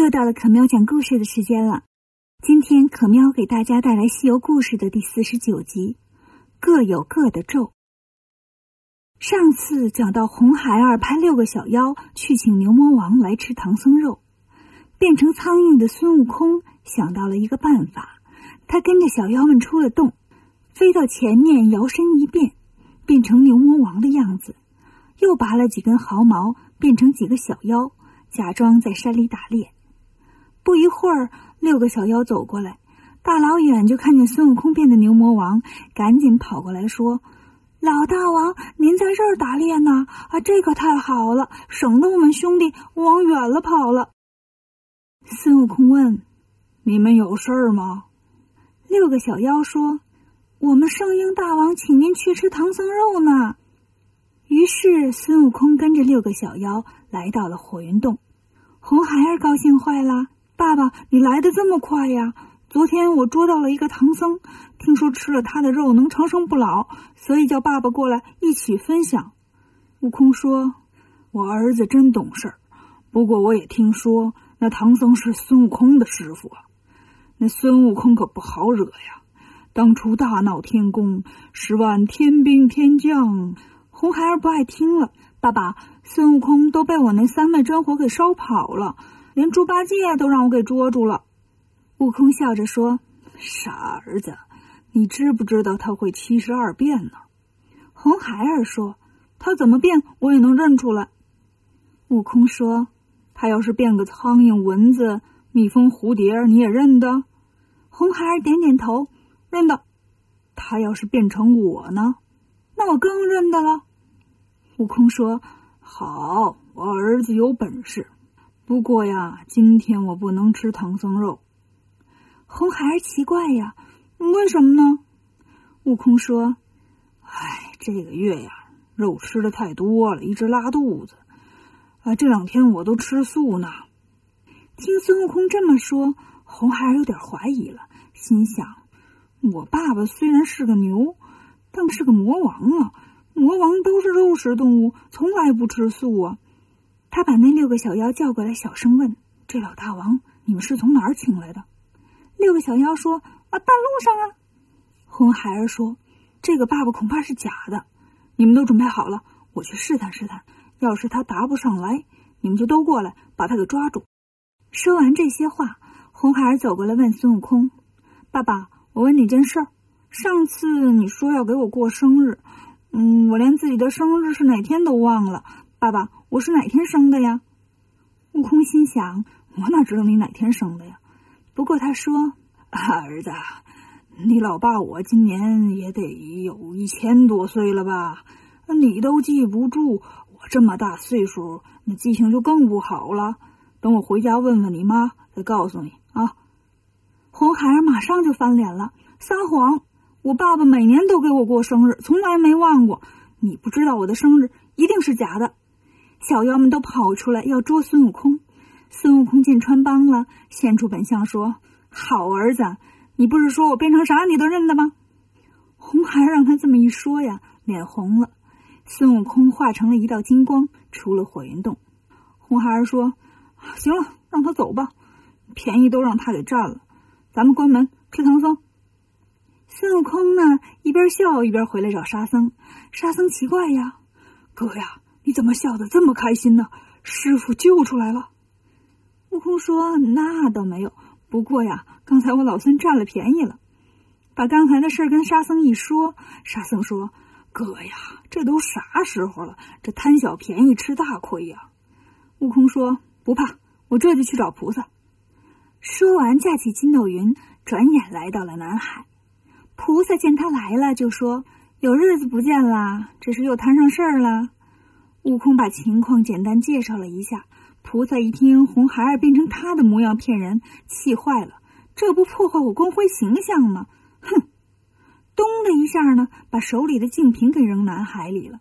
又到了可喵讲故事的时间了。今天可喵给大家带来《西游故事》的第四十九集，各有各的咒。上次讲到红孩儿派六个小妖去请牛魔王来吃唐僧肉，变成苍蝇的孙悟空想到了一个办法，他跟着小妖们出了洞，飞到前面，摇身一变，变成牛魔王的样子，又拔了几根毫毛，变成几个小妖，假装在山里打猎。不一会儿，六个小妖走过来，大老远就看见孙悟空变的牛魔王，赶紧跑过来说：“老大王，您在这儿打猎呢？啊，这可太好了，省得我们兄弟往远了跑了。”孙悟空问：“你们有事儿吗？”六个小妖说：“我们圣婴大王请您去吃唐僧肉呢。”于是孙悟空跟着六个小妖来到了火云洞，红孩儿高兴坏了。爸爸，你来的这么快呀！昨天我捉到了一个唐僧，听说吃了他的肉能长生不老，所以叫爸爸过来一起分享。悟空说：“我儿子真懂事儿，不过我也听说那唐僧是孙悟空的师傅啊。那孙悟空可不好惹呀，当初大闹天宫，十万天兵天将。”红孩儿不爱听了。爸爸，孙悟空都被我那三昧真火给烧跑了。连猪八戒都让我给捉住了，悟空笑着说：“傻儿子，你知不知道他会七十二变呢？”红孩儿说：“他怎么变，我也能认出来。”悟空说：“他要是变个苍蝇、蚊子、蜜蜂、蝴蝶，你也认得？”红孩儿点点头，认得。他要是变成我呢？那我更认得了。悟空说：“好，我儿子有本事。”不过呀，今天我不能吃唐僧肉。红孩儿奇怪呀，为什么呢？悟空说：“哎，这个月呀，肉吃的太多了，一直拉肚子。啊，这两天我都吃素呢。”听孙悟空这么说，红孩儿有点怀疑了，心想：我爸爸虽然是个牛，但是个魔王啊，魔王都是肉食动物，从来不吃素啊。他把那六个小妖叫过来，小声问：“这老大王，你们是从哪儿请来的？”六个小妖说：“啊，半路上啊。”红孩儿说：“这个爸爸恐怕是假的，你们都准备好了，我去试探试探。要是他答不上来，你们就都过来把他给抓住。”说完这些话，红孩儿走过来问孙悟空：“爸爸，我问你件事儿。上次你说要给我过生日，嗯，我连自己的生日是哪天都忘了。爸爸。”我是哪天生的呀？悟空心想：我哪知道你哪天生的呀？不过他说：“儿子，你老爸我今年也得有一千多岁了吧？你都记不住，我这么大岁数，那记性就更不好了。等我回家问问你妈，再告诉你啊。”红孩儿马上就翻脸了：“撒谎！我爸爸每年都给我过生日，从来没忘过。你不知道我的生日，一定是假的。”小妖们都跑出来要捉孙悟空，孙悟空见穿帮了，现出本相说：“好儿子，你不是说我变成啥你都认得吗？”红孩儿让他这么一说呀，脸红了。孙悟空化成了一道金光，出了火云洞。红孩儿说：“行了，让他走吧，便宜都让他给占了，咱们关门吃唐僧。”孙悟空呢，一边笑一边回来找沙僧。沙僧奇怪呀：“哥呀！”你怎么笑得这么开心呢？师傅救出来了。悟空说：“那倒没有，不过呀，刚才我老孙占了便宜了。”把刚才的事跟沙僧一说，沙僧说：“哥呀，这都啥时候了？这贪小便宜吃大亏呀！”悟空说：“不怕，我这就去找菩萨。”说完，架起筋斗云，转眼来到了南海。菩萨见他来了，就说：“有日子不见啦，这是又摊上事儿了。”悟空把情况简单介绍了一下，菩萨一听红孩儿变成他的模样骗人，气坏了，这不破坏我光辉形象吗？哼！咚的一下呢，把手里的净瓶给扔南海里了。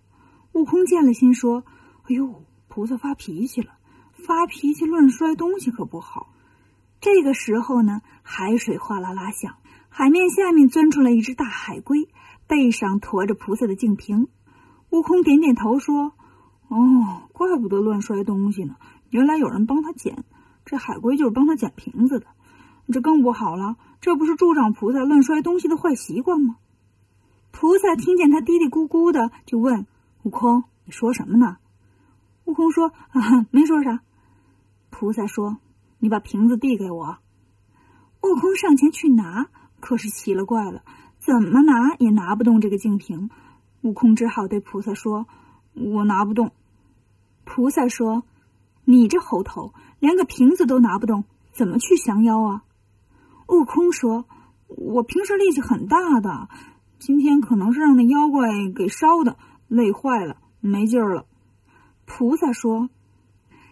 悟空见了，心说：“哎呦，菩萨发脾气了，发脾气乱摔东西可不好。”这个时候呢，海水哗啦啦响，海面下面钻出来一只大海龟，背上驮着菩萨的净瓶。悟空点点头说。哦，怪不得乱摔东西呢！原来有人帮他捡，这海龟就是帮他捡瓶子的，这更不好了。这不是助长菩萨乱摔东西的坏习惯吗？菩萨听见他嘀嘀咕咕的，就问悟空：“你说什么呢？”悟空说：“啊，没说啥。”菩萨说：“你把瓶子递给我。”悟空上前去拿，可是奇了怪了，怎么拿也拿不动这个净瓶。悟空只好对菩萨说：“我拿不动。”菩萨说：“你这猴头，连个瓶子都拿不动，怎么去降妖啊？”悟空说：“我平时力气很大的，今天可能是让那妖怪给烧的，累坏了，没劲儿了。”菩萨说：“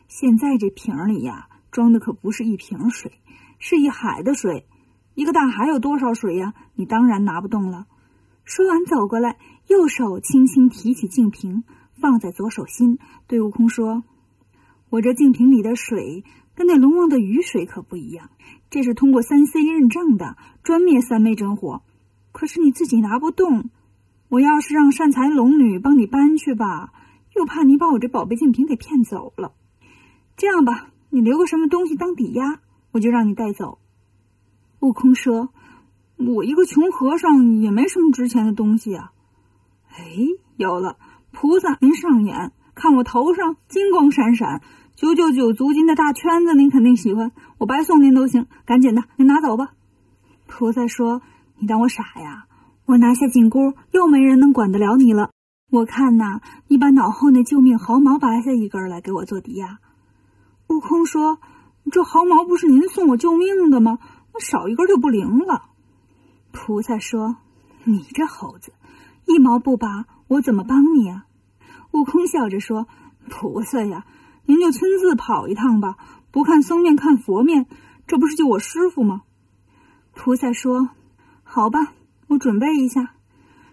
现在这瓶里呀，装的可不是一瓶水。”是一海的水，一个大海有多少水呀？你当然拿不动了。说完，走过来，右手轻轻提起净瓶，放在左手心，对悟空说：“我这净瓶里的水，跟那龙王的雨水可不一样，这是通过三 C 认证的，专灭三昧真火。可是你自己拿不动，我要是让善财龙女帮你搬去吧，又怕你把我这宝贝净瓶给骗走了。这样吧，你留个什么东西当抵押。”我就让你带走。悟空说：“我一个穷和尚，也没什么值钱的东西啊。”哎，有了，菩萨您上眼，看我头上金光闪闪，九九九足金的大圈子，您肯定喜欢，我白送您都行。赶紧的，您拿走吧。菩萨说：“你当我傻呀？我拿下紧箍，又没人能管得了你了。我看呐，你把脑后那救命毫毛拔下一根来，给我做抵押。”悟空说。这毫毛不是您送我救命的吗？那少一根就不灵了。菩萨说：“你这猴子，一毛不拔，我怎么帮你啊？”悟空笑着说：“菩萨呀，您就亲自跑一趟吧，不看僧面看佛面，这不是救我师傅吗？”菩萨说：“好吧，我准备一下。”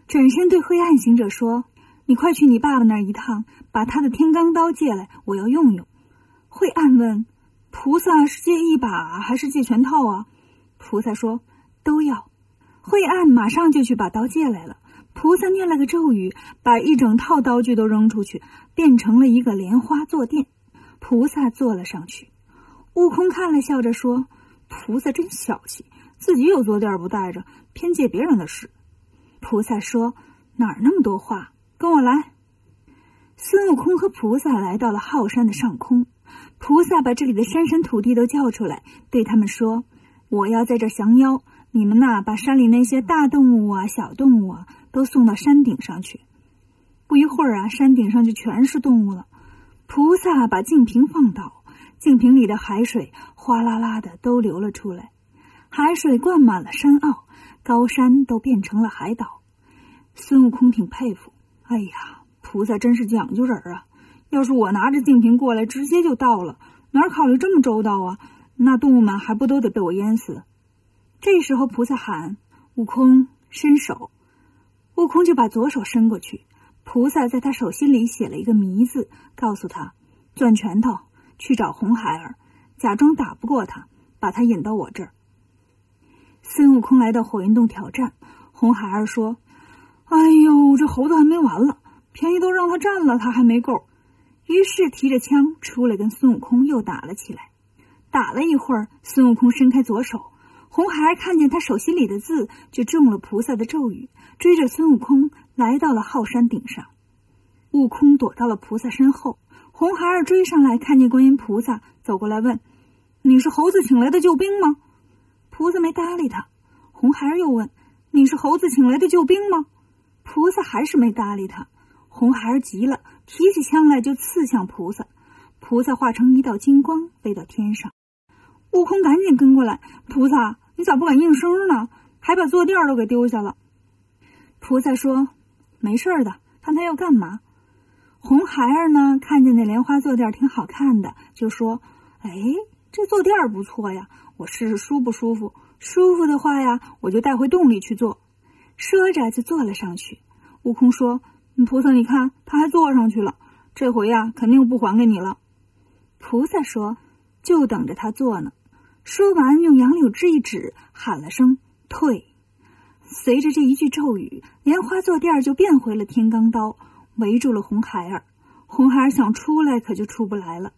转身对灰暗行者说：“你快去你爸爸那一趟，把他的天罡刀借来，我要用用。”灰暗问。菩萨是借一把还是借全套啊？菩萨说都要。慧岸马上就去把刀借来了。菩萨念了个咒语，把一整套刀具都扔出去，变成了一个莲花坐垫。菩萨坐了上去。悟空看了，笑着说：“菩萨真小气，自己有坐垫不带着，偏借别人的使。”菩萨说：“哪儿那么多话？跟我来。”孙悟空和菩萨来到了浩山的上空。菩萨把这里的山神土地都叫出来，对他们说：“我要在这降妖，你们呐，把山里那些大动物啊、小动物啊，都送到山顶上去。”不一会儿啊，山顶上就全是动物了。菩萨把净瓶放倒，净瓶里的海水哗啦啦的都流了出来，海水灌满了山坳，高山都变成了海岛。孙悟空挺佩服，哎呀，菩萨真是讲究人啊！要是我拿着净瓶过来，直接就到了，哪考虑这么周到啊？那动物们还不都得被我淹死？这时候，菩萨喊：“悟空，伸手！”悟空就把左手伸过去，菩萨在他手心里写了一个“迷”字，告诉他：“攥拳头去找红孩儿，假装打不过他，把他引到我这儿。”孙悟空来到火云洞挑战，红孩儿说：“哎呦，这猴子还没完了，便宜都让他占了，他还没够。”于是提着枪出来，跟孙悟空又打了起来。打了一会儿，孙悟空伸开左手，红孩儿看见他手心里的字，就中了菩萨的咒语，追着孙悟空来到了浩山顶上。悟空躲到了菩萨身后，红孩儿追上来，看见观音菩萨走过来，问：“你是猴子请来的救兵吗？”菩萨没搭理他。红孩儿又问：“你是猴子请来的救兵吗？”菩萨还是没搭理他。红孩儿急了。提起枪来就刺向菩萨，菩萨化成一道金光飞到天上。悟空赶紧跟过来，菩萨你咋不敢应声呢？还把坐垫都给丢下了。菩萨说：“没事的，看他要干嘛。”红孩儿呢，看见那莲花坐垫挺好看的，就说：“哎，这坐垫不错呀，我试试舒不舒服。舒服的话呀，我就带回洞里去坐。”说着就坐了上去。悟空说。菩萨，你看，他还坐上去了。这回呀，肯定不还给你了。菩萨说：“就等着他坐呢。”说完，用杨柳枝一指，喊了声“退”。随着这一句咒语，莲花坐垫就变回了天罡刀，围住了红孩儿。红孩儿想出来，可就出不来了。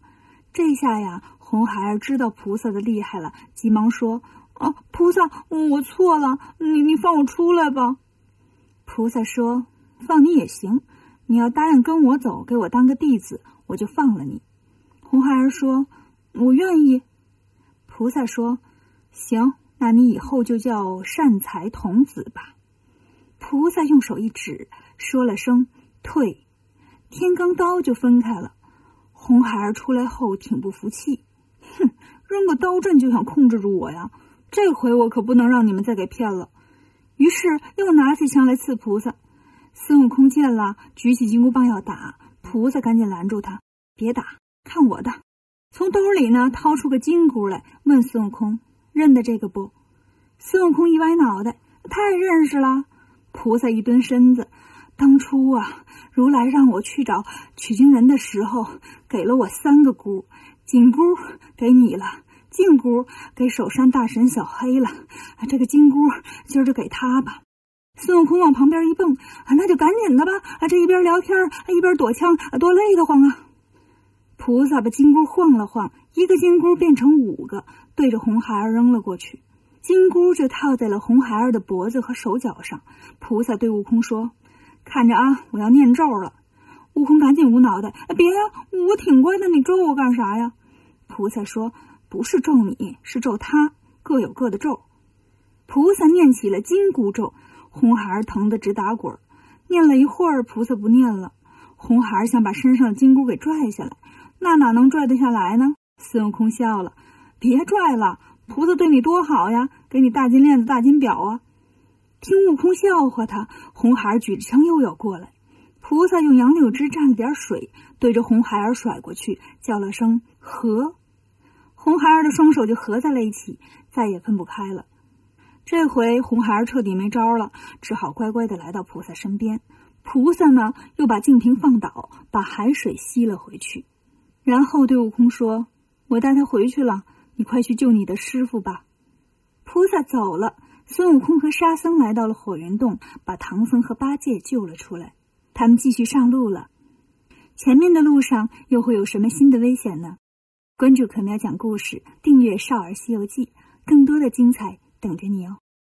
这下呀，红孩儿知道菩萨的厉害了，急忙说：“啊，菩萨，我错了，你你放我出来吧。”菩萨说：“放你也行，你要答应跟我走，给我当个弟子，我就放了你。”红孩儿说：“我愿意。”菩萨说：“行，那你以后就叫善财童子吧。”菩萨用手一指，说了声“退”，天罡刀就分开了。红孩儿出来后挺不服气，哼，扔个刀阵就想控制住我呀！这回我可不能让你们再给骗了。于是又拿起枪来刺菩萨。孙悟空见了，举起金箍棒要打，菩萨赶紧拦住他：“别打，看我的！”从兜里呢掏出个金箍来，问孙悟空：“认得这个不？”孙悟空一歪脑袋：“太认识了。”菩萨一蹲身子：“当初啊，如来让我去找取经人的时候，给了我三个箍，紧箍给你了，净箍给守山大神小黑了，这个金箍今儿就给他吧。”孙悟空往旁边一蹦：“啊，那就赶紧的吧！啊，这一边聊天一边躲枪，多累得慌啊！”菩萨把金箍晃了晃，一个金箍变成五个，对着红孩儿扔了过去。金箍就套在了红孩儿的脖子和手脚上。菩萨对悟空说：“看着啊，我要念咒了。”悟空赶紧捂脑袋：“别呀，我挺乖的，你咒我干啥呀？”菩萨说：“不是咒你，是咒他，各有各的咒。”菩萨念起了金箍咒，红孩儿疼得直打滚。念了一会儿，菩萨不念了。红孩儿想把身上的金箍给拽下来，那哪能拽得下来呢？孙悟空笑了：“别拽了。”菩萨对你多好呀，给你大金链子、大金表啊！听悟空笑话他，红孩儿举着枪又要过来。菩萨用杨柳枝蘸了点水，对着红孩儿甩过去，叫了声“合”，红孩儿的双手就合在了一起，再也分不开了。这回红孩儿彻底没招了，只好乖乖的来到菩萨身边。菩萨呢，又把净瓶放倒，把海水吸了回去，然后对悟空说：“我带他回去了。”你快去救你的师傅吧！菩萨走了，孙悟空和沙僧来到了火云洞，把唐僧和八戒救了出来。他们继续上路了。前面的路上又会有什么新的危险呢？关注可喵讲故事，订阅《少儿西游记》，更多的精彩等着你哦！